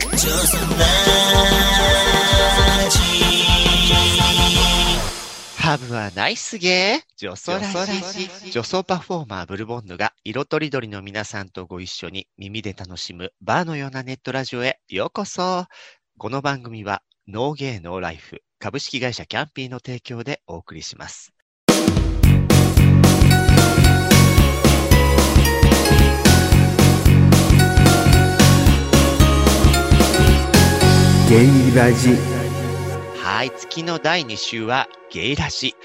元気上手ラジ Have a nice day! 女装ラジ。女装パフォーマーブルボンヌが色とりどりの皆さんとご一緒に耳で楽しむバーのようなネットラジオへようこそ。この番組はノーゲーノーライフ株式会社キャンピーの提供でお送りします。ゲイラジはい、月の第2週はゲイラジ。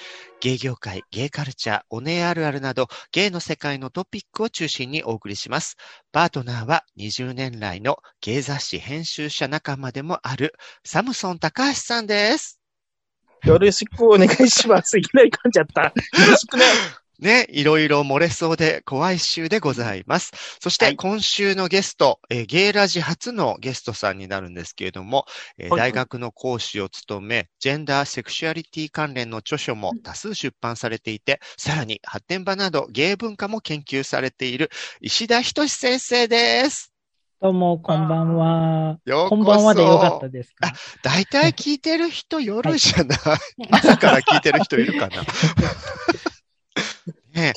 ゲイ業界、ゲイカルチャー、おねえあるあるなど、ゲイの世界のトピックを中心にお送りします。パートナーは20年来のゲイ雑誌編集者仲間でもあるサムソン高橋さんです。よろしくお願いします。いきなり噛んじゃった。よろしくね。ね、いろいろ漏れそうで怖い週でございます。そしてはい。今週のゲスト、えーゲイラジ初のゲストさんになるんですけれども、えーはい大学の講師を務め、ジェンダーセクシュアリティ関連の著書も多数出版されていて、さらに発展場などゲイ文化も研究されている石田仁先生です。どうも、こんばんは。こんばんはでよかったですか？大体聞いてる人夜じゃない、朝から聞いてる人いるかな？ね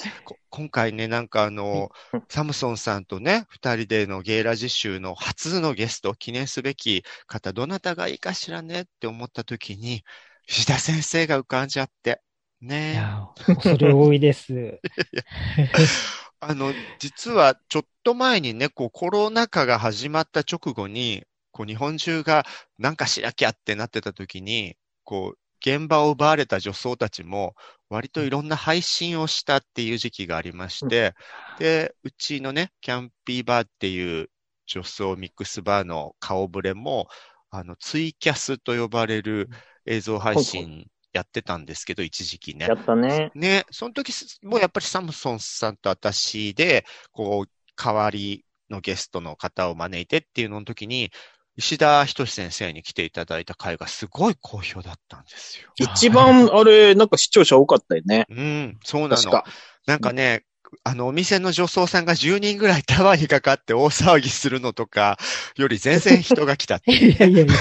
今回ね、なんかあの、サムソンさんとね、二人でのゲイラジ集の初のゲスト、記念すべき方、どなたがいいかしらねって思った時に、石田先生が浮かんじゃって。いねえや、恐れ多いです。あの、実はちょっと前にね、こうコロナ禍が始まった直後に、こう日本中がなんかしなきゃってなってた時に、こう、現場を奪われた女装たちも、割といろんな配信をしたっていう時期がありまして、で、うちのね、キャンピーバーっていう女装ミックスバーの顔ぶれも、あの、ツイキャスと呼ばれる映像配信やってたんですけど、一時期ねや。ったね。ね、その時すもうやっぱりサムソンさんと私で、こう、代わりのゲストの方を招いてっていうのの時に、石田仁先生に来ていただいた回がすごい好評だったんですよ。一番、あれ、なんか視聴者多かったよね。うん、そうなの。確か。なんかね、あの、お店の女装さんが10人ぐらいタワーにかかって大騒ぎするのとか、より全然人が来たって。いやいやいや。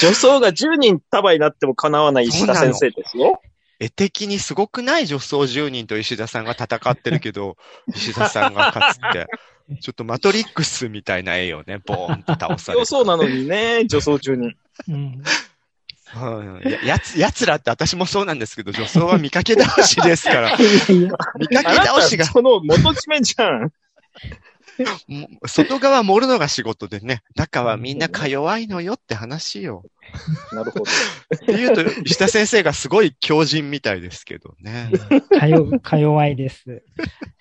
女装が10人束になっても叶わない石田先生ですよ。絵的にすごくない女装10人と石田さんが戦ってるけど、石田さんが勝つって、ちょっとマトリックスみたいな絵をね、ボーンと倒されて。強そうなのにね、女装中に。うん。うんややつ、やつらって私もそうなんですけど、女装は見かけ倒しですから、いやいや。見かけ倒したが、その元締めじゃん。も外側盛るのが仕事でね、中はみんなか弱いのよって話よ。なるほど。っていうと、石田先生がすごい強靭みたいですけどね。かよ、か弱いです。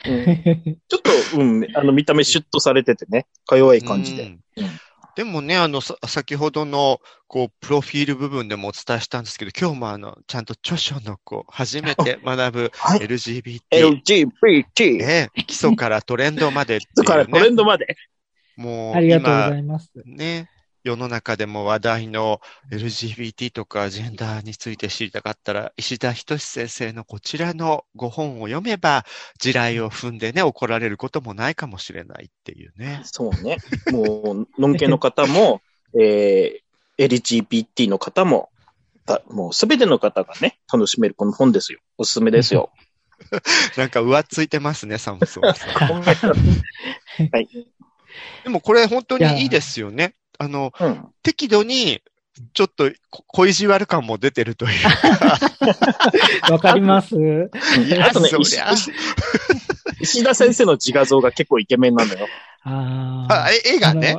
うんちょっと、うん、あの、見た目シュッとされててね、か弱い感じで。うんでもね、あの、さ先ほどの、こう、プロフィール部分でもお伝えしたんですけど、今日もあの、ちゃんと著書の、こう、初めて 学ぶはい LGBT、LGBT。ね、基礎からトレンドまでね。だからトレンドまで。もう、ありがとうご今ざいます。ね、世の中でも話題の LGBT とかジェンダーについて知りたかったら、石田仁先生のこちらのご本を読めば、地雷を踏んでね、怒られることもないかもしれないっていうね。そうね。もう、ノンケの方も、えー、LGBT の方も、だもうすべての方がね、楽しめるこの本ですよ。おすすめですよ。なんか浮ついてますね、サムソンさん。はい。でもこれ本当にいいですよね。あの、うん。適度に、ちょっとこ小意地悪感も出てるというか。わかりますあとね そりゃ石石田先生の自画像が結構イケメンなのよ。あああ。絵がね。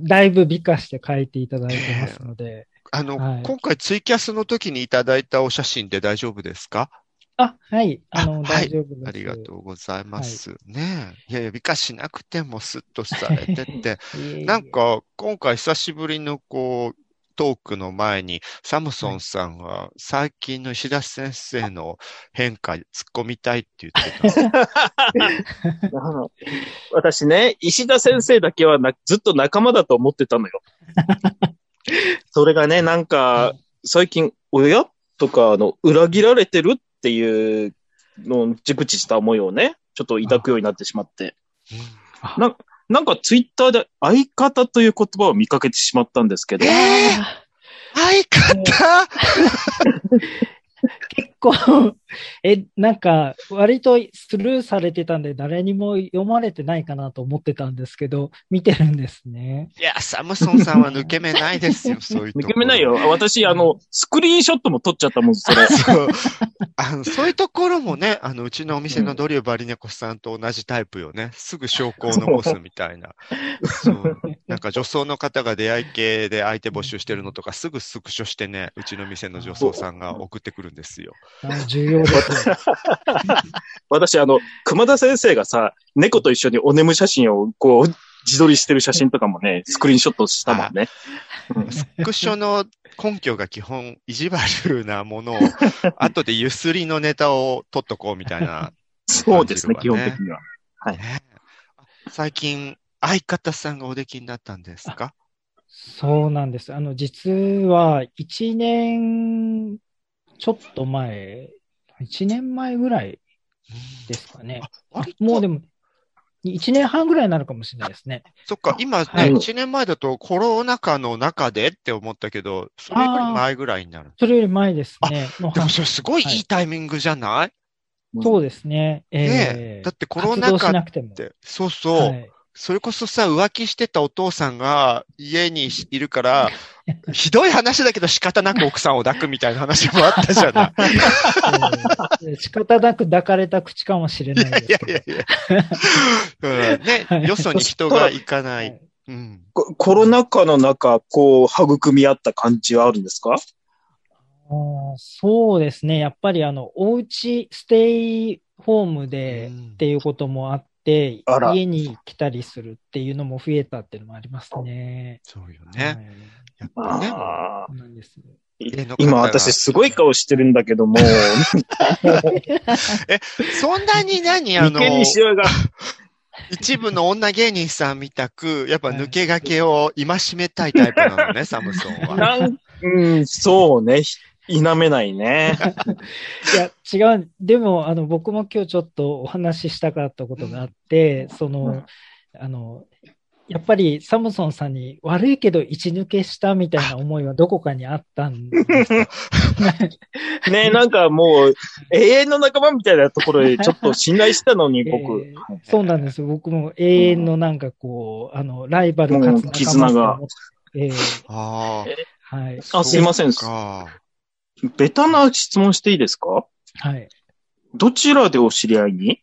だいぶ美化して書いていただいてますので。あの、はい今回ツイキャスの時にいただいたお写真で大丈夫ですかあ、はい。あの、あはい大丈夫です。ありがとうございます。ねえ。いやいや、美化しなくてもスッとされてて、いえいえなん、か、今回久しぶりのこう、トークの前に、サムソンさんは最近の石田先生の変化、突っ込みたいって言ってた。私ね、石田先生だけはなずっと仲間だと思ってたのよ。それがね、なんか、最近、親とか、あの、裏切られてるっていうのを、じくちした思いをね、ちょっと抱くようになってしまって。ななんかツイッターで相方という言葉を見かけてしまったんですけど、相方？結 構、え、なんか、割とスルーされてたんで、誰にも読まれてないかなと思ってたんですけど、見てるんですね。いや、サムソンさんは抜け目ないですよ、そういうと抜け目ないよ。私、あの、スクリーンショットも撮っちゃったもん、それ。そう。あの、そういうところもね、あの、うちのお店のドリューバリネコさんと同じタイプよね。すぐ証拠を残すみたいな。そう。なんか女装の方が出会い系で相手募集してるのとか、すぐスクショしてね、うちの店の女装さんが送ってくるんですよ。あ重要です。私、あの、熊田先生がさ、猫と一緒にお眠写真をこう、自撮りしてる写真とかもね、スクリーンショットしたもんね。スクショの根拠が基本、意地悪なものを、後でゆすりのネタを取っとこうみたいな。そうですね、基本的には。はいね最近、相方さんがおできになったんですか？そうなんです。あの、実は、1年ちょっと前、1年前ぐらいですかね。もうでも、1年半ぐらいになるかもしれないですね。そっか、今ね、はい。1年前だとコロナ禍の中でって思ったけど、それより前ぐらいになる。それより前ですね。のでもそれすごいいいタイミングじゃない、そうですね。えねえ。えだってコロナ活動し禍なくても。っ。て、そうそう、はい。それこそさ、浮気してたお父さんが家にいるから、ひどい話だけど仕方なく奥さんを抱くみたいな話もあったじゃない。え え仕方なく抱かれた口かもしれないですいやけど。いやいや。うんね、はいよそに人が行かな。はいいうん。こコロナ禍の中、こう、育み合った感じはあるんですか？そうですね。やっぱりあの、おうちステイホームでうんっていうこともあって、あら家に来たりするっていうのも増えたっていうのもありますね。そうよはいね。やっぱね。あそうなんです。家の方が今私すごい顔してるんだけども、そんなに何あの、一部の女芸人さんみたく、やっぱ抜け駆けを戒めたいタイプなのね、サムソンは。なん、うん、そうね、ひ否めないね。いや、違う。でも、あの、僕も今日ちょっとお話ししたかったことがあって、その、あの、やっぱりサムソンさんに悪いけど一抜けしたみたいな思いはどこかにあったんですよ ねなんかもう、永遠の仲間みたいなところで ちょっと信頼してたのに、僕。えーそうなんですよ。僕も永遠のなんかこう、あの、ライバルかつうん絆が。えーああ。はい。あすいませんベタな質問していいですか？はい。どちらでお知り合いに？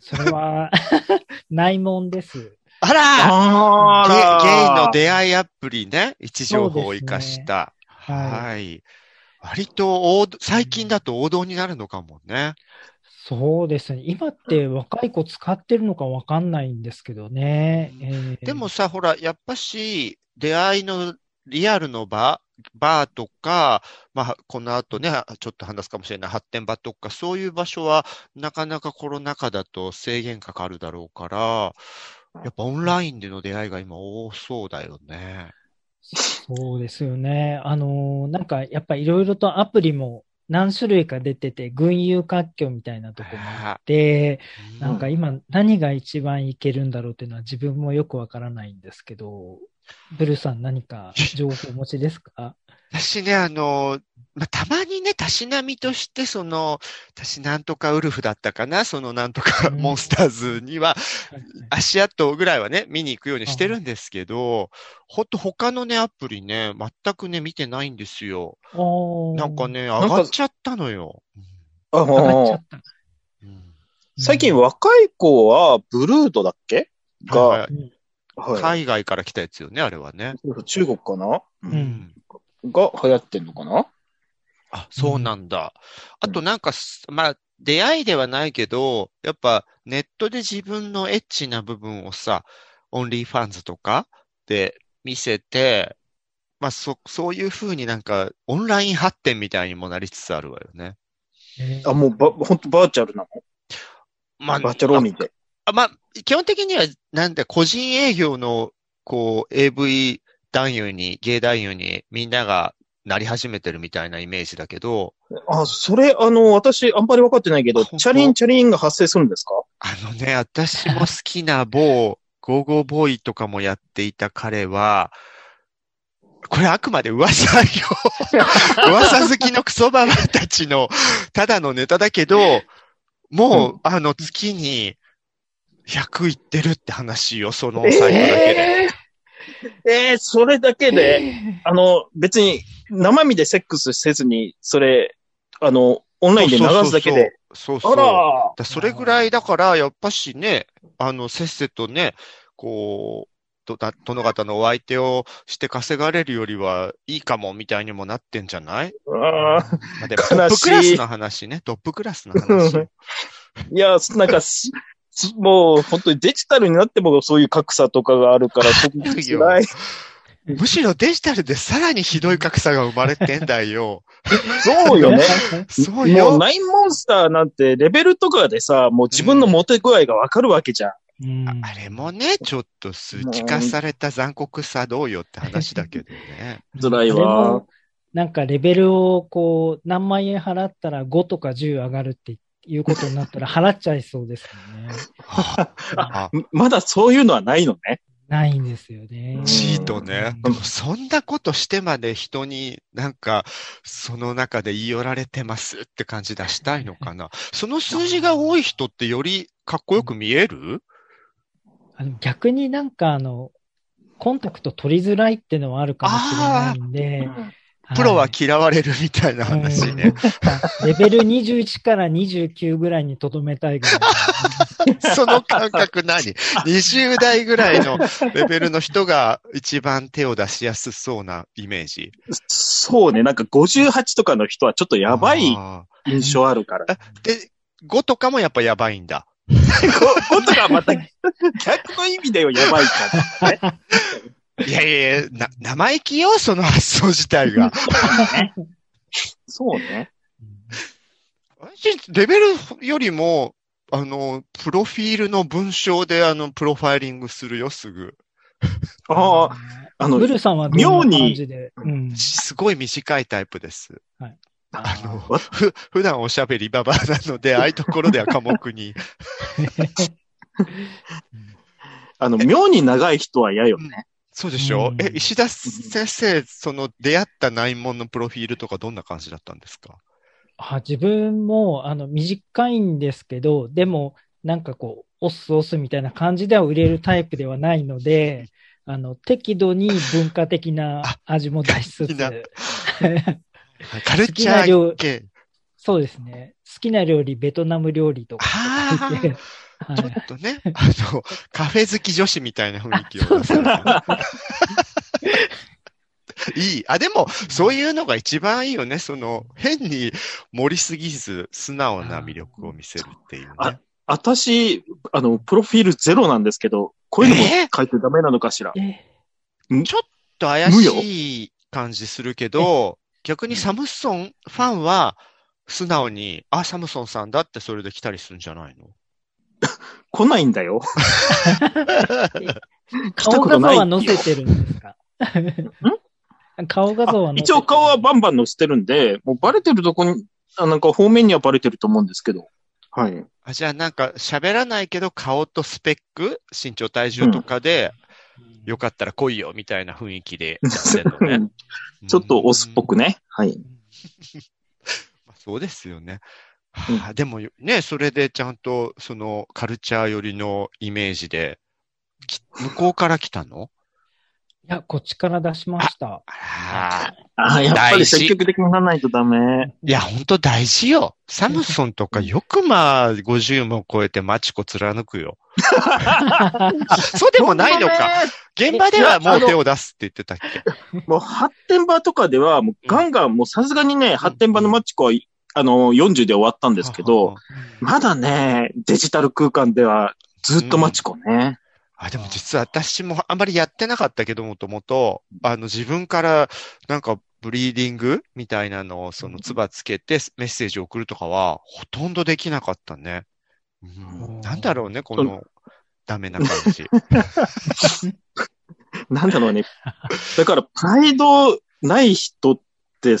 それは、内門です。あらあゲゲイの出出会いアプリね。位置情報を生かした。はいはい。割と王道、最近だと王道になるのかもね。そうですね。今って若い子使ってるのかわかんないんですけどね。えーでもさ、ほら、やっぱし、出会いのリアルの場、バーとか、まあ、この後ね、ちょっと話すかもしれない発展場とか、そういう場所は、なかなかコロナ禍だと制限かかるだろうから、やっぱオンラインでの出会いが今多そうだよね。そうですよね。あのーなんかやっぱいろいろとアプリも何種類か出てて、群雄割拠みたいなとこもあって、なんか今何が一番いけるんだろうっていうのは自分もよくわからないんですけど、ブルーさん何か情報お持ちですか？私ね、あの、まあ、たまにね、たしなみとして、その、私なんとかウルフだったかな、そのなんとかうん。モンスターズには、足跡ぐらいはね、見に行くようにしてるん。ですけど、ほんと他のね、アプリね、全くね、見てないんですよ。なんかね、上がっちゃったのよ。あ上がっちゃのった。うん。最近若い子は、ブルードだっけ？が、海外から来たやつよね、あれはね。中国かな、ううんん。が流行ってんのかな？あ、そうなんだ。あとなんかす、まあ、出会いではないけど、やっぱネットで自分のエッチな部分をさ、オンリーファンズとかで見せて、まあ、そ、そういうふうになんか、オンラインハッテンみたいにもなりつつあるわよね。えーあ、もうば、本当バーチャルなの？まあ、バーチャルオンリーで。あまあ、基本的には、なんで、個人営業の、こう、AV 男優に、ゲイ男優に、みんながなり始めてるみたいなイメージだけど、あ、それ、あの、私、あんまり分かってないけど、チャリンチャリンが発生するんですか？あのね、私も好きな某、ゴーゴーボーイとかもやっていた彼は、これあくまで噂よ。噂好きのクソババアたちのただのネタだけど、もう、あの月に100いってるって話よ、そのサイトだけで。えー、それだけで、あの、別に生身でセックスせずに、それ、あの、オンラインで流すだけで。そうそう。そう。あらだそれぐらいだから、やっぱしね、あの、せっせとね、こう、とだ殿方のお相手をして稼がれるよりはいいかもみたいにもなってんじゃない？ああ、でもトップクラスの話ね、トップクラスの話。いや、なんかもう、本当にデジタルになってもそういう格差とかがあるから、とるよ辛い。むしろデジタルでさらにひどい格差が生まれてんだよ。そうよね。そうもう、よ。ナインモンスターなんて、レベルとかでさ、もう自分のモテ具合がわかるわけじゃん。うんああれもね、ちょっと数値化された残酷さどうよって話だけどね。辛いわも。なんかレベルをこう、何万円払ったら5とか10上がるっていうことになったら払っちゃいそうですよね。あまだそういうのはないのね。ないんですよね。チートね。そんなことしてまで人になんか、その中で言い寄られてますって感じ出したいのかな？その数字が多い人ってよりかっこよく見える？あの逆になんかあの、コンタクト取りづらいってのはあるかもしれないんで、プロは嫌われるみたいな話ね。うんレベル21から29ぐらいにとどめたいぐらい。その感覚何 ?20 代ぐらいのレベルの人が一番手を出しやすそうなイメージ。そうね、なんか58とかの人はちょっとやばいあ印象あるから。ーで、5とかもやっぱやばいんだ。5とかまた逆の意味ではやばいから。いやいやいや、な、生意気よ、その発想自体が。そうね。私、レベルよりも、あの、プロフィールの文章で、あの、プロファイリングするよ、すぐ。ああ、あのブ、ルさんはどんな感じで？うん。すごい短いタイプです。あの、わふ、普段おしゃべりババアなので、ああいうところでは寡黙に。あの、妙に長い人は嫌よね。そうでしょ、うん。え、石田先生、その出会った内門のプロフィールとかどんな感じだったんですか？あ自分も、あの、短いんですけど、でも、なんかこう、オスオスみたいな感じでは売れるタイプではないので、あの、適度に文化的な味も出しつつ、カルチャー系。そうですね。好きな料理、ベトナム料理とか。あ書いて、あ、はいちょっとね、あの、カフェ好き女子みたいな雰囲気を出されていい。あ、でも、そういうのが一番いいよね。その、変に盛りすぎず、素直な魅力を見せるっていうあね。私、あの、プロフィールゼロなんですけど、こういうのも書いてダメなのかしら？えちょっと怪しい感じするけど、逆にサムソンファンは、素直に、あ、サムソンさんだってそれで来たりするんじゃないの？来ないんだよ。顔画像は載せてるんですか 顔画像は一応顔はバンバン載せてるんで、もうバレてるとこに、あなんか方面にはバレてると思うんですけど。はい。あじゃあなんか喋らないけど顔とスペック、身長体重とかで、よかったら来いよみたいな雰囲気で やってんのね。ちょっとオスっぽくね。はい。まあそうですよね。うんはあでもね、それでちゃんとそのカルチャー寄りのイメージで、き 向こうから来たの？いや、こっちから出しました。あらああ、やっぱり積極的にならないとダメ。いや、本当大事よ。サムソンとかよくまあ、50も超えてマチコ貫くよ。そうでもないのか。現場ではもう手を出すって言ってたっけ？もう発展場とかでは、もうガンガン、もうさすがにね、発展場のマッチコは、あの、40で終わったんですけど、まだね、デジタル空間ではずっとマチコね。あ、でも実は私もあんまりやってなかったけど、もともと、あの自分からなんかブリーディングみたいなのをその唾つけてメッセージを送るとかはほとんどできなかったね。うん、なんだろうね、このダメな感じ。なんだろうね。だから、プライドない人って、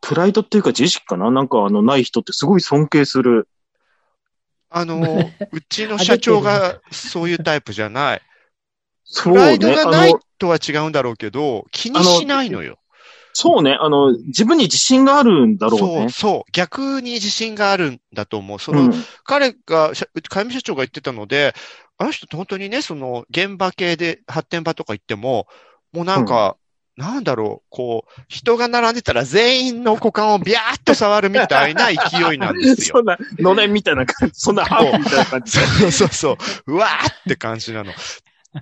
プライドっていうか自意識かな？なんかあの、ない人ってすごい尊敬する。あの、うちの社長がそういうタイプじゃない。プライドね。がないとは違うんだろうけど、気にしないのよ。そうね。あの、自分に自信があるんだろうねそう、。そう。逆に自信があるんだと思う。その、うん。彼が、社会務社長が言ってたので、あの人って本当にね、その、現場系で発展場とか行っても、もうなんか、なんだろう、こう、人が並んでたら全員の股間をビャーっと触るみたいな勢いなんですよ。そんな、のれんみたいな感じ、そんなハみたいな感じ。そうそうそう。うわーって感じなの。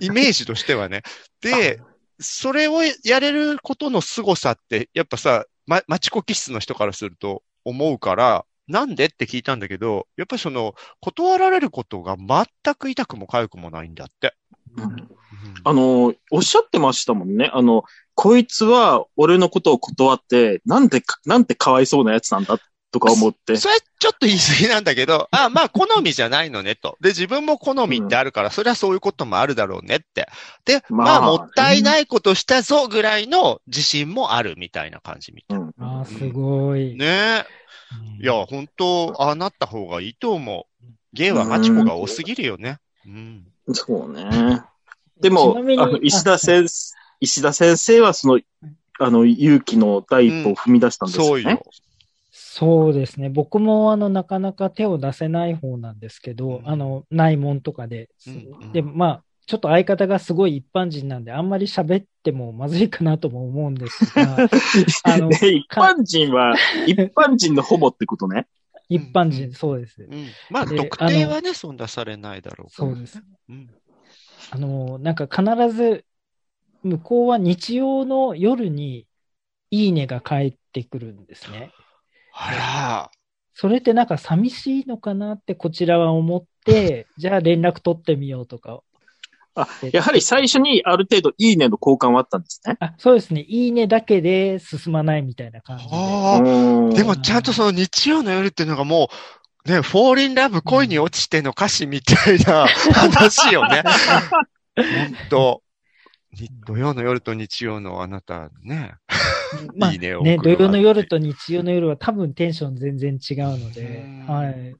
イメージとしてはね。で、それをやれることの凄さって、やっぱさ、ま、マチコ気質の人からすると思うから、なんでって聞いたんだけど、やっぱりその、断られることが全く痛くも痒くもないんだって。うんあの、おっしゃってましたもんね。あの、こいつは俺のことを断って、なんでか、なんてかわいそうなやつなんだとか思って。それちょっと言い過ぎなんだけど、あ、まあ好みじゃないのねと。で、自分も好みってあるから、それはそういうこともあるだろうねって。で、まあ、まあもったいないことしたぞぐらいの自信もあるみたいな感じみたい。うんああ、すごい。ねえ。うんいや、本当ああなった方がいいと思う。ゲイはマチコが多すぎるよね。うん。そうね。でも、あの石田先生、石田先生はその、あの、勇気の第一歩を踏み出したんですよね。そうよ。そうですね。僕も、あの、なかなか手を出せない方なんですけど、うんあの、ないもんとかで。うんで、まあ、ちょっと相方がすごい一般人なんで、あんまり喋ってもまずいかなとも思うんですが、あのね、一般人は、一般人のホモってことね。一般人、そうです。うん。まあ、で特定はね、そんなされないだろうからそうです。うん。あの、なんか必ず、向こうは日曜の夜に、いいねが返ってくるんですね。あそれってなんか寂しいのかなってこちらは思って、じゃあ連絡取ってみようとか。あ、やはり最初にある程度いいねの交換はあったんですね。あ、そうですね。いいねだけで進まないみたいな感じで。あ。でもちゃんとその日曜の夜っていうのがもう、ね、フォーリンラブ恋に落ちての歌詞みたいな話よね。ほんと。に土曜の夜と日曜のあなたね。まあいいねをね、土曜の夜と日曜の夜は多分テンション全然違うのでうん、はい。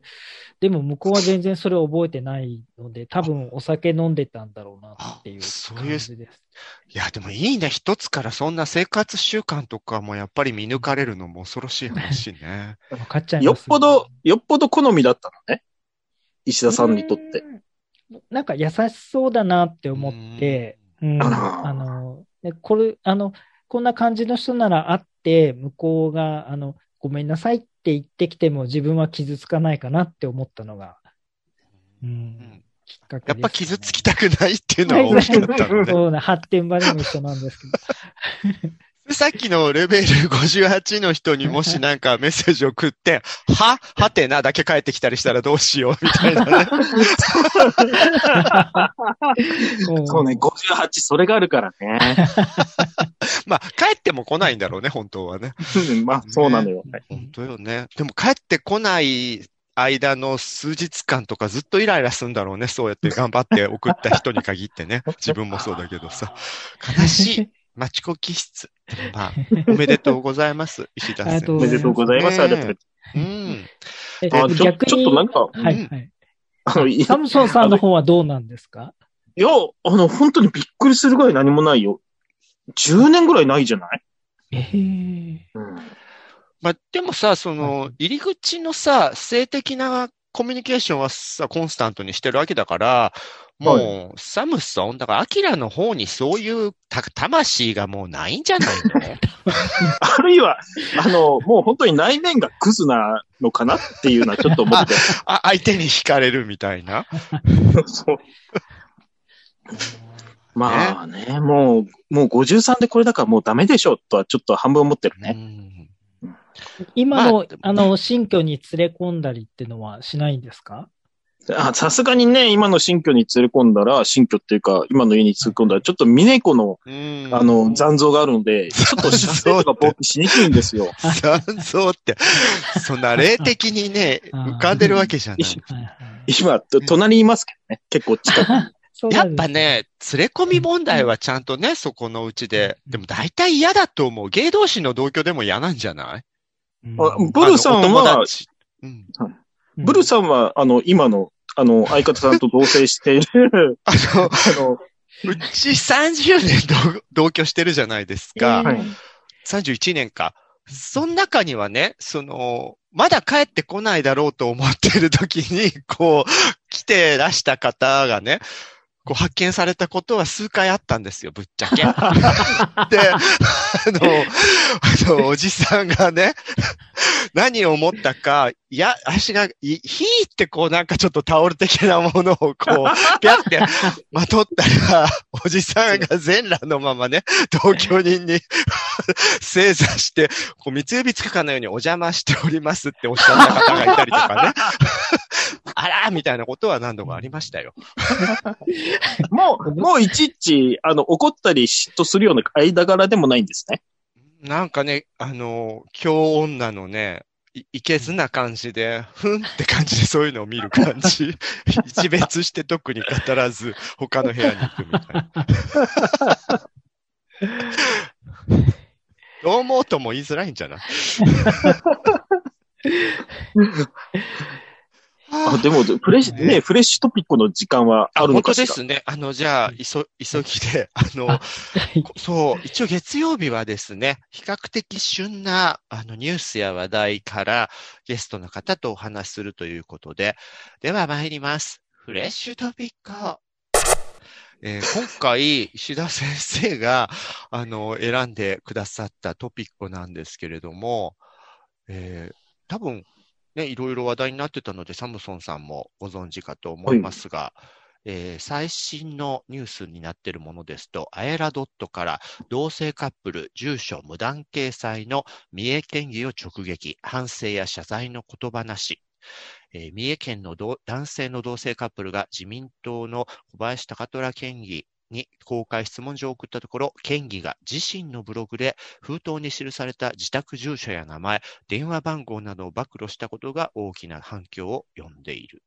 でも向こうは全然それを覚えてないので、多分お酒飲んでたんだろうなっていうあそう感いうじです。いや、でもいいね。一つからそんな生活習慣とかもやっぱり見抜かれるのも恐ろしい話ね。分かっちゃいよっ。ぽど、よっぽど好みだったのね？石田さんにとって。うん。なんか優しそうだなって思って、うん、あの、でこれ、あの、こんな感じの人なら会って、向こうが、あの、ごめんなさいって言ってきても自分は傷つかないかなって思ったのが、うん、うんきっかけです、やっぱ傷つきたくないっていうのは大きかったのね。そうな、発展場でも一緒なんですけど。さっきのレベル58の人にもしなんかメッセージ送って、は？はてなだけ返ってきたりしたらどうしようみたいなね。そうね、58、それがあるからね。まあ、帰っても来ないんだろうね、本当はね。うんまあ、そうなのよ。本当よね。でも帰ってこない間の数日間とかずっとイライラするんだろうね。そうやって頑張って送った人に限ってね。自分もそうだけどさ。悲しい。マチコ気質。まあ、おめでとうございます。石田先生。ありがとうおめでとうございます。ねありがとううん。えあちょ逆にちょっとなんかはい。あの、いサムソンさんの方はどうなんですか？いや、あの、本当にびっくりするぐらい何もないよ。10年ぐらいないじゃない？ええうん。まあ、でもさ、その、入り口のさ、性的なコミュニケーションはさ、コンスタントにしてるわけだから、もう、サムソン、だから、アキラの方にそういうた魂がもうないんじゃないの？あるいは、あの、もう本当に内面がクズなのかなっていうのはちょっと思って て。あ、相手に惹かれるみたいな？そう。まあね、もう、もう53でこれだからもうダメでしょとはちょっと半分思ってるうね。ん今の、まああの、新居に連れ込んだりっていうのはしないんですか？あさすがにね、今の新居に連れ込んだら、新居っていうか、今の家に連れ込んだら、ちょっと峰子の、うんあの、残像があるので、ちょっと射精とか勃起しにくいんですよ。残像って、そんな霊的にね、浮かんでるわけじゃない。今、と隣にいますけどね。結構近くに。やっぱね、連れ込み問題はちゃんとね、そこのうちで。でも大体嫌だと思う。芸同士の同居でも嫌なんじゃない？ブルさんは。ブルさんは、あの、今の、あの、相方さんと同棲している、あの、あの、うち30年同同居してるじゃないですか。はい31年か。その中にはね、その、まだ帰ってこないだろうと思ってる時に、こう、来てらした方がね、こう発見されたことは数回あったんですよ、ぶっちゃけ。で、あの、あの、おじさんがね、何を思ったか、いや、足が、いひーってこうなんかちょっとタオル的なものをこう、ぴゃってまとったら、おじさんが全裸のままね、同居人に正座して、こう三つ指つくかのようにお邪魔しておりますっておっしゃった方がいたりとかね。ーみたいなことは何度もありましたよ。もう、もういちいち、あの、怒ったり嫉妬するような間柄でもないんですね。なんかね、あの、京女のね、いいけずな感じで、ふんって感じでそういうのを見る感じ。一別して特に語らず、他の部屋に行くみたいな。どう思うとも言いづらいんじゃない？あ、でも、フレッシュ、ね、フレッシュトピックの時間はあるの本当かしら？ですね。あの、じゃあ、いそ、急ぎで、あの、そう、一応月曜日はですね、比較的旬な、あの、ニュースや話題からゲストの方とお話しするということで、では参ります。フレッシュトピック。えー今回、石田先生が、あの、選んでくださったトピックなんですけれども、えー多分、ね、いろいろ話題になってたので、サムソンさんもご存知かと思いますが、えー最新のニュースになっているものですと、アエラドットから同性カップル住所無断掲載の三重県議を直撃、反省や謝罪の言葉なし。えー三重県の同男性の同性カップルが自民党の小林貴虎県議に公開質問状を送ったところ、県議が自身のブログで封筒に記された自宅住所や名前、電話番号などを暴露したことが大きな反響を呼んでいる。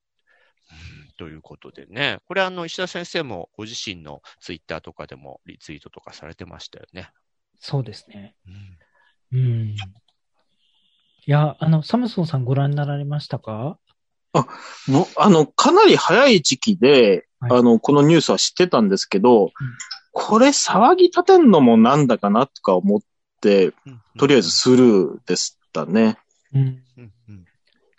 うんということでね、これあの石田先生もご自身のツイッターとかでもリツイートとかされてましたよね。そうですね。うんうん。いや、あの、サムソンさんご覧になられましたか？もうあの、かなり早い時期で、はいあの、このニュースは知ってたんですけど、これ騒ぎ立てんのもなんだかなとか思って、とりあえずスルーでしたね。うん。うんうん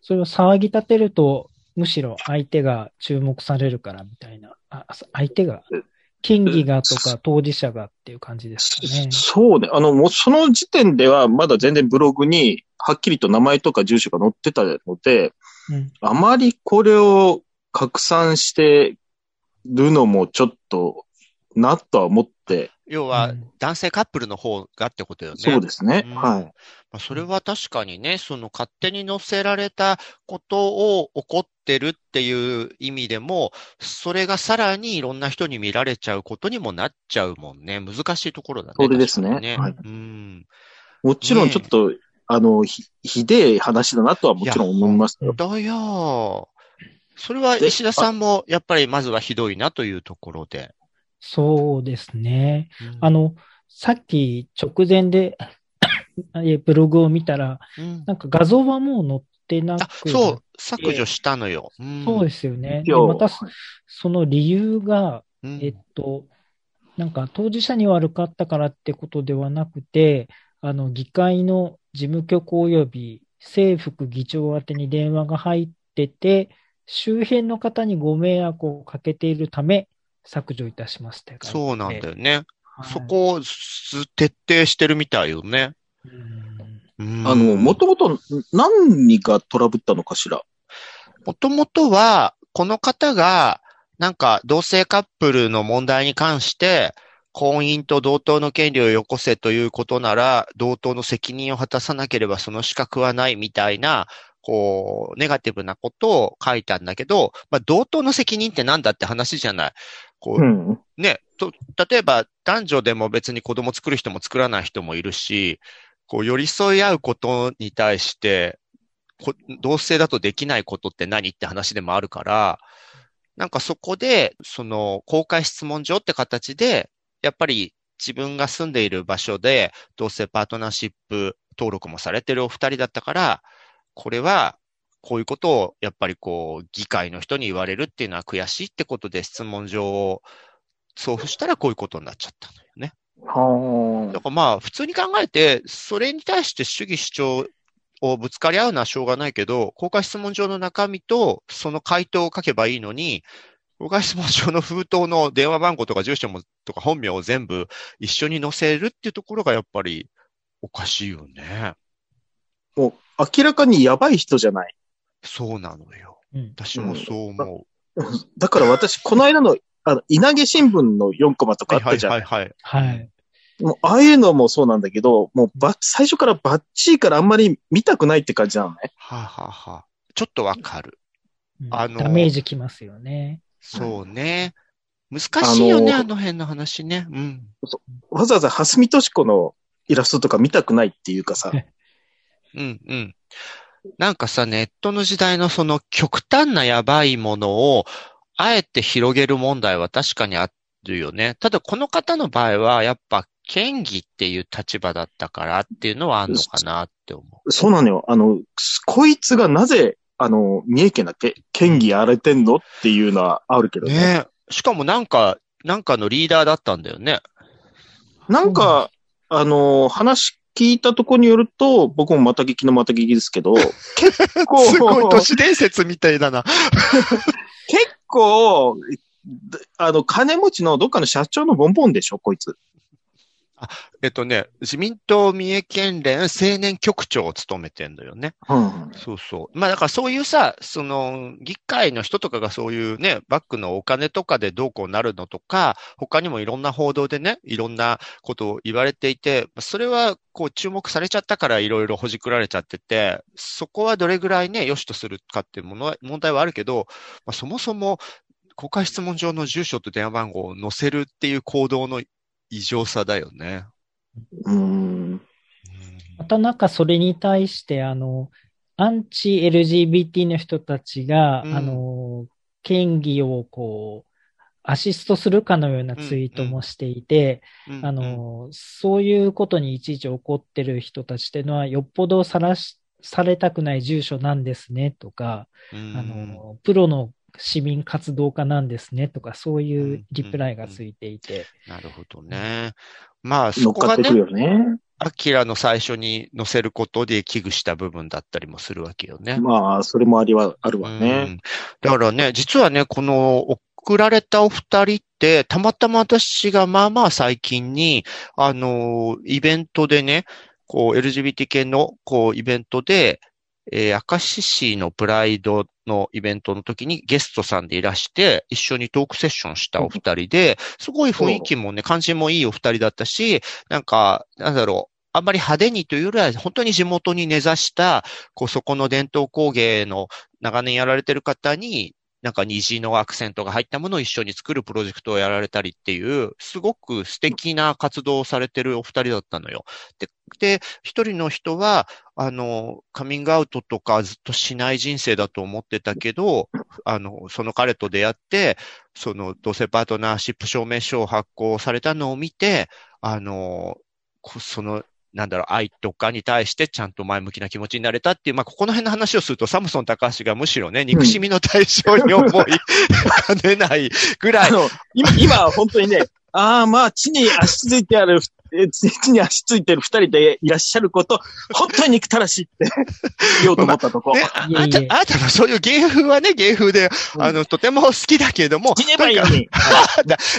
それを騒ぎ立てると、むしろ相手が注目されるからみたいな。あ、相手がえ、県議がとか当事者がっていう感じですかね。そうね。あの、もうその時点ではまだ全然ブログにはっきりと名前とか住所が載ってたので、うん。あまりこれを拡散してるのもちょっとなとは思って、要はうん男性カップルの方がってことよね。そうですね。うんはい。まあ、それは確かにね、その勝手に載せられたことを怒ってるっていう意味でも、それがさらにいろんな人に見られちゃうことにもなっちゃうもんね。難しいところだね。それですね確かにはいうん。もちろんちょっと、あの、ひ、ひでえ話だなとはもちろん思いますよ。だよ。それは石田さんもやっぱりまずはひどいなというところで。そうですね。うんあ、の、さっき直前で えブログを見たら、うんなんか画像はもう載ってなあく、そう、削除したのよ。んそうですよね。またそその理由が、うんえっと、なんか当事者に悪かったからってことではなくて、あの、議会の事務局及び政副議長宛てに電話が入ってて、周辺の方にご迷惑をかけているため、削除いたしますって書いてそうなんだよね。はいそこをす徹底してるみたいよね。あの、もともと何がトラブったのかしら？もともとは、この方が、なんか、同性カップルの問題に関して、婚姻と同等の権利をよこせということなら、同等の責任を果たさなければその資格はないみたいなこう、ネガティブなことを書いたんだけど、まあ、同等の責任ってなんだって話じゃない。こう、うん。ね、と、例えば男女でも別に子供作る人も作らない人もいるし、こう寄り添い合うことに対して、こ同性だとできないことって何って話でもあるから、なんかそこで、その公開質問状って形で、やっぱり自分が住んでいる場所で同性パートナーシップ登録もされてるお二人だったから、これはこういうことをやっぱりこう議会の人に言われるっていうのは悔しいってことで質問状を送付したらこういうことになっちゃったのよね。はだからまあ普通に考えて、それに対して主義主張をぶつかり合うのはしょうがないけど、公開質問状の中身とその回答を書けばいいのに、公開質問状の封筒の電話番号とか住所もとか本名を全部一緒に載せるっていうところがやっぱりおかしいよね。もう明らかにやばい人じゃない。そうなのよ。うん。私もそう思だから私、この間の、あの、稲毛新聞の4コマとう。はいはいかあったじゃん。はいはい。はい。もう、ああいうのもそうなんだけど、もうば、最初からバッチリからあんまり見たくないって感じなのね。はあ、はあはあ、ちょっとわかる。うんあのダメージきますよね。そうね。難しいよね、あのあの辺の話ね。うん。わざわざ蓮見敏子のイラストとか見たくないっていうかさ。うん、うん。なんかさ、ネットの時代のその極端なやばいものを、あえて広げる問題は確かにあるよね。ただこの方の場合は、やっぱ、権威っていう立場だったからっていうのはあるのかなって思そうなのよ。あの、こいつがなぜ、あの、三重県だっけ？県議やられてんの？っていうのはあるけう。どね。ねしかもなんか、なんかのリーダーだったんだよね。なんか、あの、話聞いたところによると、僕もまた聞きのまた聞きですけど、結構、すごい都市伝説みたいだな。結構、あの、金持ちのどっかの社長のボンボンでしょ、こいつ。えっとね、自民党三重県連青年局長を務めてんだよね。うん。そうそう。まあだからそういうさ、その、議会の人とかがそういうね、バックのお金とかでどうこうなるのとか、他にもいろんな報道でね、いろんなことを言われていて、それはこう注目されちゃったからいろいろほじくられちゃってて、そこはどれぐらいね、良しとするかっていうものは、問題はあるけど、まあ、そもそも公開質問上の住所と電話番号を載せるっていう行動の異常さだよね。うん。またなんかそれに対して、あの、アンチ LGBT の人たちが、うん。あの、権利をこう、アシストするかのようなツイートもしていて、うん。あ、の、そういうことにいちいち怒ってる人たちっていうのは、よっぽどさらし、されたくない住所なんですねとか、うん。あの、プロの市民活動家なんですねとか、そういうリプライがついていて、なるほどね。まあ、そこがね、るよね。アキラの最初に載せることで危惧した部分だったりもするわけよね。まあ、それもありは、あるわうね。んだからね、実はね、この送られたお二人って、たまたま私がまあまあ最近に、あの、イベントでね、こう、LGBT 系の、こう、イベントで、えー、明石市のプライドのイベントの時にゲストさんでいらして、一緒にトークセッションしたお二人で、すごい雰囲気もね、感じもいいお二人だったし、なんか、なんだろう、あんまり派手にというよりは、本当に地元に根ざした、こう、そこの伝統工芸の長年やられてる方に、なんか虹のアクセントが入ったものを一緒に作るプロジェクトをやられたりっていう、すごく素敵な活動をされてるお二人だったのよ。で、で、一人の人は、あの、カミングアウトとかずっとしない人生だと思ってたけど、あの、その彼と出会って、その同性パートナーシップ証明書を発行されたのを見て、あの、その、なんだろう、愛とかに対してちゃんと前向きな気持ちになれたっていう、まあ、ここの辺の話をすると、サムソン高橋がむしろね、憎しみの対象に思い かねないぐらい、あの、今、今、本当にね、ああ、まあ、地に足ついてある、え地に足ついてる二人でいらっしゃること、本当に憎たらしいって 言おうと思ったとこ。ね、あいえいえあんた、あなたのそういう芸風はね、芸風で、うんあの、とても好きだけれども、死ねばいいのなんか に。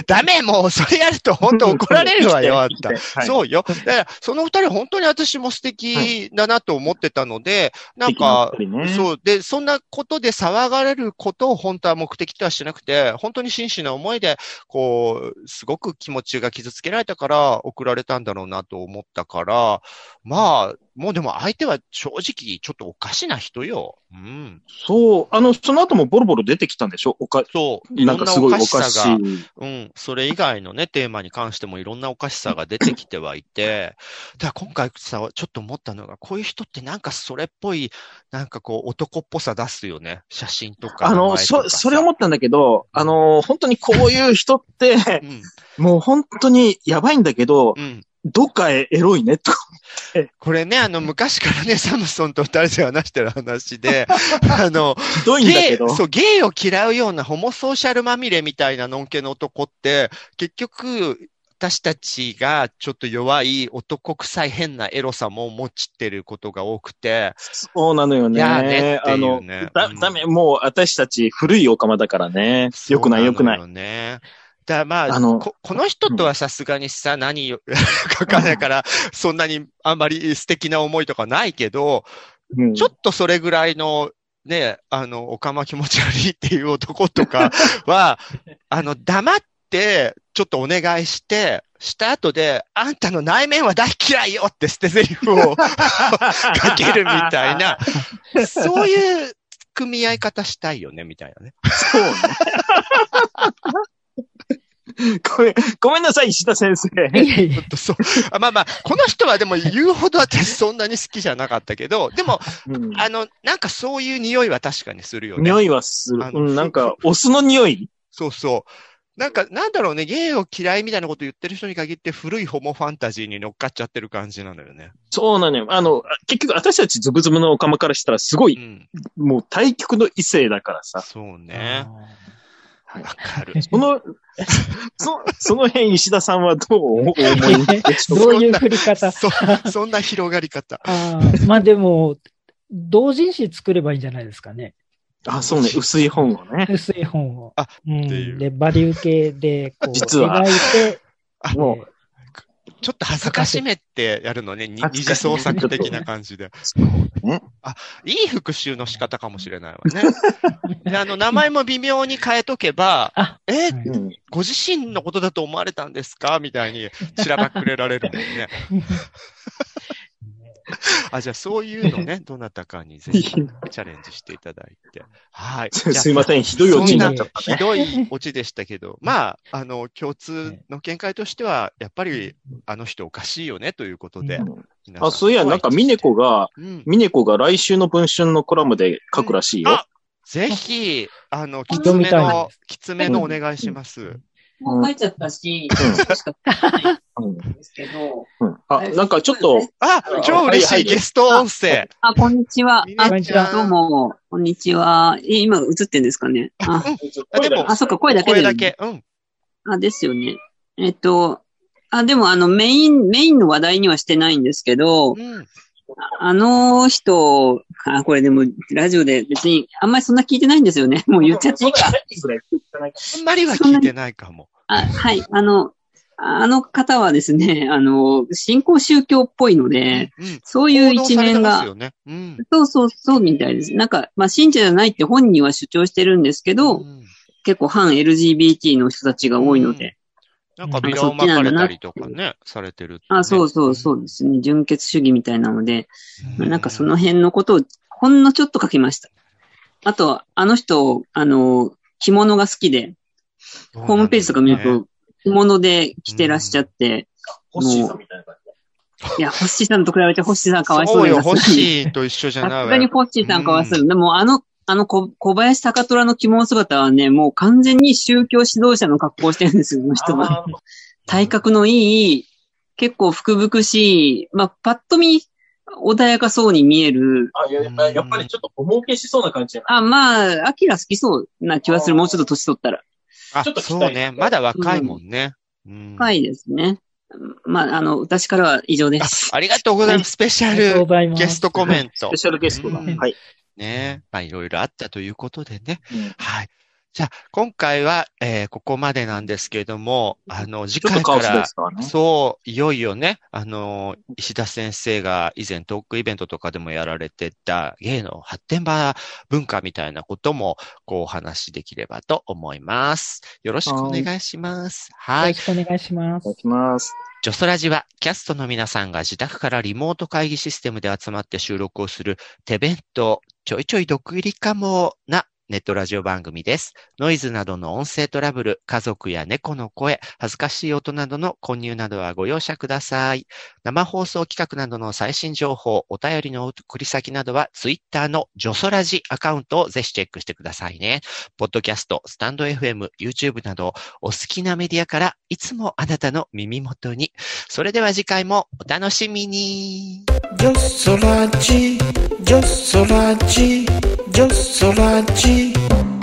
ダメ、もう、それやると本当怒られるわよ、あんた。はいそうよ。だから、その二人本当に私も素敵だなと思ってたので、なんか、素敵な二人ねそう。で、そんなことで騒がれることを本当は目的とはしてなくて、本当に真摯な思いで、こう、すごく気持ちが傷つけられたから送られれたんだろうなと思ったから、まあ、もうでも相手は正直ちょっとおかしな人よ。うん。そう、あの、その後もボロボロ出てきたんでしょ？おか、そう。いろんななんかすごいおおかしさが、い。うん。それ以外のね、テーマに関してもいろんなおかしさが出てきてはいて、だから今回さ、ちょっと思ったのが、こういう人ってなんかそれっぽい、なんかこう男っぽさ出すよね。写真とかあの、そ、それ思ったんだけど、あの、本当にこういう人って、うん。もう本当にやばいんだけど、うん。どっかへエロいね、とか。これね、あの、昔からね、サムソンと二人で話してる話で、あの、ひどいんだゲイ、けど。そう、ゲイを嫌うようなホモソーシャルまみれみたいなのんけの男って、結局、私たちがちょっと弱い男臭い変なエロさも持ちてることが多くて、そうなのよね。いやねってあのだうん、ダメ、もう私たち古いオカマだからね。よくないよくない。だまあ、あのこ、この人とはさすがにさ、何よ、書かないから、そんなにあんまり素敵な思いとかないけど、うんちょっとそれぐらいの、ね、あの、おかま気持ち悪いっていう男とかは、あの、黙って、ちょっとお願いして、した後で、あんたの内面は大嫌いよって捨て台詞を かけるみたいな、そういう組み合い方したいよね、みたいなね。そうね。ごめん、ごめんなさい、石田先生。いやいやちょっとそう。あまあまあ、この人はでも言うほど私そんなに好きじゃなかったけど、でも、うんあの、なんかそういう匂いは確かにするよね。匂いはする。うん、なんか、お酢の匂いそうそう。なんか、なんだろうね、ゲイを嫌いみたいなこと言ってる人に限って古いホモファンタジーに乗っかっちゃってる感じなのよね。そうなのよ。あの、結局私たちズブズブのオカマからしたらすごい、うん。もう対極の異性だからさ。そうね。わかる。その、そ、その辺石田さんはどうお思い どういう振り方？そ、そんな広がり方。あーまあでも、同人誌作ればいいんじゃないですかね。あ、そうね、薄い本をね。薄い本を。あうんで、バリ受けで、こう、実は描いて、あもえちょっと恥ずかしめってやるのね、に二次創作的な感じで。そうね。いい復習の仕方かもしれないわね。で、あの、名前も微妙に変えとけば、あえ。ご自身のことだと思われたんですか？みたいに、しらばっくれられるもんね。あ、じゃあそういうのね、どなたかにぜひチャレンジしていただいて。はい。すいません、ひどいオチになっちゃったね。ひどいオチでしたけど、まあ、あの、共通の見解としては、やっぱり、あの人おかしいよね、ということで。あ、そういや、なんか、ミネコが、うん。ミネコが来週の文春のコラムで書くらしいよ。あぜひ、あの、きつめので、きつめのお願いします。もう書いちゃったし、うんですけど。うんあ、なんかちょっと、あ、超嬉しはいいゲスト音声。あ、こんにちは。あ、こんにちはどうも、こんにちは。え今映ってんですかね？あ、あでもあ、そっか、声だけで。声だけ。うん。あ、ですよね。えっと、あ、でもあの、メイン、メインの話題にはしてないんですけど、うん。あの人、あ、これでも、ラジオで別に、あんまりそんな聞いてないんですよね。もう言っちゃっていいか。あんまりは聞いてないかも。あ、はい。あの、あの方はですね、あの、新興宗教っぽいので、うん。そういう一面が、よね。うん。そうそうそうみたいです。なんか、まあ、信者じゃないって本人は主張してるんですけど、うん結構反 LGBT の人たちが多いので、なんかビラを巻かれたりとかね、されてるってね。あ、そうそうそうですね。純血主義みたいなので、うなんかその辺のことをほんのちょっと書きました。あと、あの人、あの、着物が好きで、ホームページとか見ると、着物で着てらっしゃって、ホッシーさんみたいな感じいや、ホッシーさんと比べてホッシーさんかわいそそううよ、ですホッシーと一緒じゃさないわよ。すがにホッシーさんかわいそう。でも、あの、あの小、小林高虎の着物姿はね、もう完全に宗教指導者の格好をしてるんですよ、この人は。体格のいい、結構福々しい、まあ、パッと見、穏やかそうに見える。あ、いややっぱやっぱりちょっとお儲けしそうな感じじゃないあ、まあ、アキラ好きそうな気はする。もうちょっと年取ったら。あちょっと期待そうね。まだ若いもんね。うんはいですね。まあ、あの、私からは以上です。あありがとうございます。スペシャル。ゲストコメントスペ。シャルゲストが。うんはい。ね。まあ、いろいろあったということでね。うんはい。じゃあ、今回は、えーここまでなんですけれども、あの、次回からね。そう、いよいよね、あの、石田先生が以前トークイベントとかでもやられてた芸の発展場文化みたいなことも、こうお話しできればと思います。よろしくお願いします。はいよろ。しくお願いしますいただ。きます。ジョソラジはキャストの皆さんが自宅からリモート会議システムで集まって収録をする手弁当、ちょいちょい毒入りかもなネットラジオ番組です。ノイズなどの音声トラブル、家族や猫の声、恥ずかしい音などの混入などはご容赦ください。生放送企画などの最新情報、お便りの送り先などは、ツイッターのジョソラジアカウントをぜひチェックしてくださいね。ポッドキャスト、スタンド FM、YouTube など、お好きなメディアからいつもあなたの耳元に。それでは次回もお楽しみに。ジョソラジジョソラジジョソラジ Baby